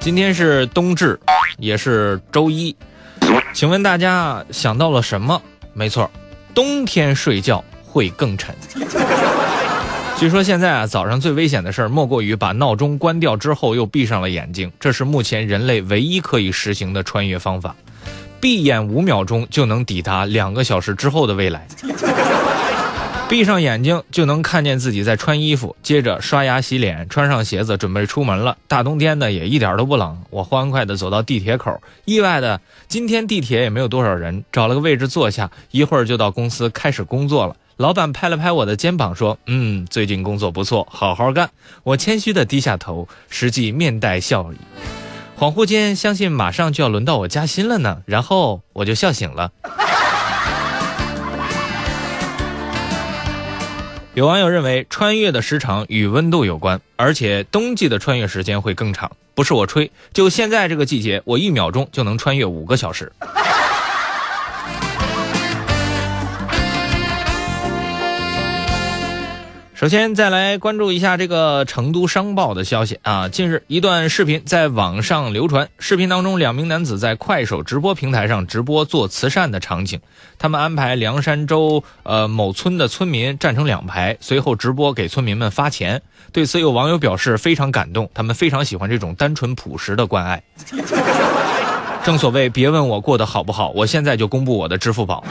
今天是冬至，也是周一，请问大家想到了什么？没错，冬天睡觉会更沉。据说现在啊，早上最危险的事儿莫过于把闹钟关掉之后又闭上了眼睛，这是目前人类唯一可以实行的穿越方法。闭眼五秒钟就能抵达两个小时之后的未来。闭上眼睛就能看见自己在穿衣服，接着刷牙洗脸，穿上鞋子准备出门了。大冬天的也一点都不冷。我欢快地走到地铁口，意外的今天地铁也没有多少人，找了个位置坐下，一会儿就到公司开始工作了。老板拍了拍我的肩膀说：“嗯，最近工作不错，好好干。”我谦虚地低下头，实际面带笑意。恍惚间，相信马上就要轮到我加薪了呢。然后我就笑醒了。有网友认为，穿越的时长与温度有关，而且冬季的穿越时间会更长。不是我吹，就现在这个季节，我一秒钟就能穿越五个小时。首先，再来关注一下这个成都商报的消息啊。近日，一段视频在网上流传，视频当中，两名男子在快手直播平台上直播做慈善的场景。他们安排凉山州呃某村的村民站成两排，随后直播给村民们发钱。对此，有网友表示非常感动，他们非常喜欢这种单纯朴实的关爱。正所谓，别问我过得好不好，我现在就公布我的支付宝。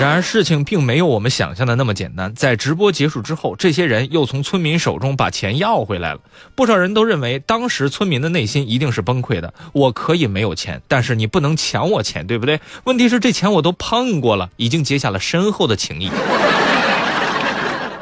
然而，事情并没有我们想象的那么简单。在直播结束之后，这些人又从村民手中把钱要回来了。不少人都认为，当时村民的内心一定是崩溃的。我可以没有钱，但是你不能抢我钱，对不对？问题是，这钱我都碰过了，已经结下了深厚的情谊。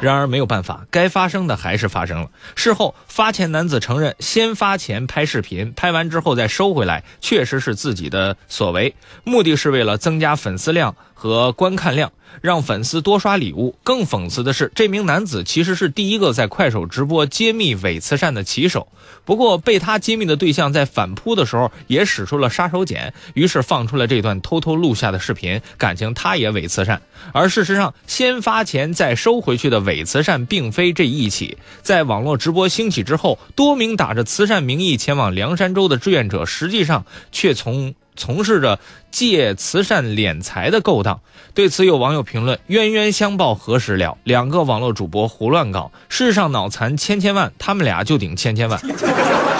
然而没有办法，该发生的还是发生了。事后，发钱男子承认先发钱拍视频，拍完之后再收回来，确实是自己的所为，目的是为了增加粉丝量和观看量。让粉丝多刷礼物。更讽刺的是，这名男子其实是第一个在快手直播揭秘伪慈善的骑手。不过，被他揭秘的对象在反扑的时候也使出了杀手锏，于是放出了这段偷偷录下的视频，感情他也伪慈善。而事实上，先发钱再收回去的伪慈善并非这一起。在网络直播兴起之后，多名打着慈善名义前往凉山州的志愿者，实际上却从。从事着借慈善敛财的勾当，对此有网友评论：“冤冤相报何时了？两个网络主播胡乱搞，世上脑残千千万，他们俩就顶千千万。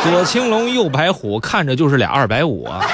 左青龙右白虎，看着就是俩二百五啊！”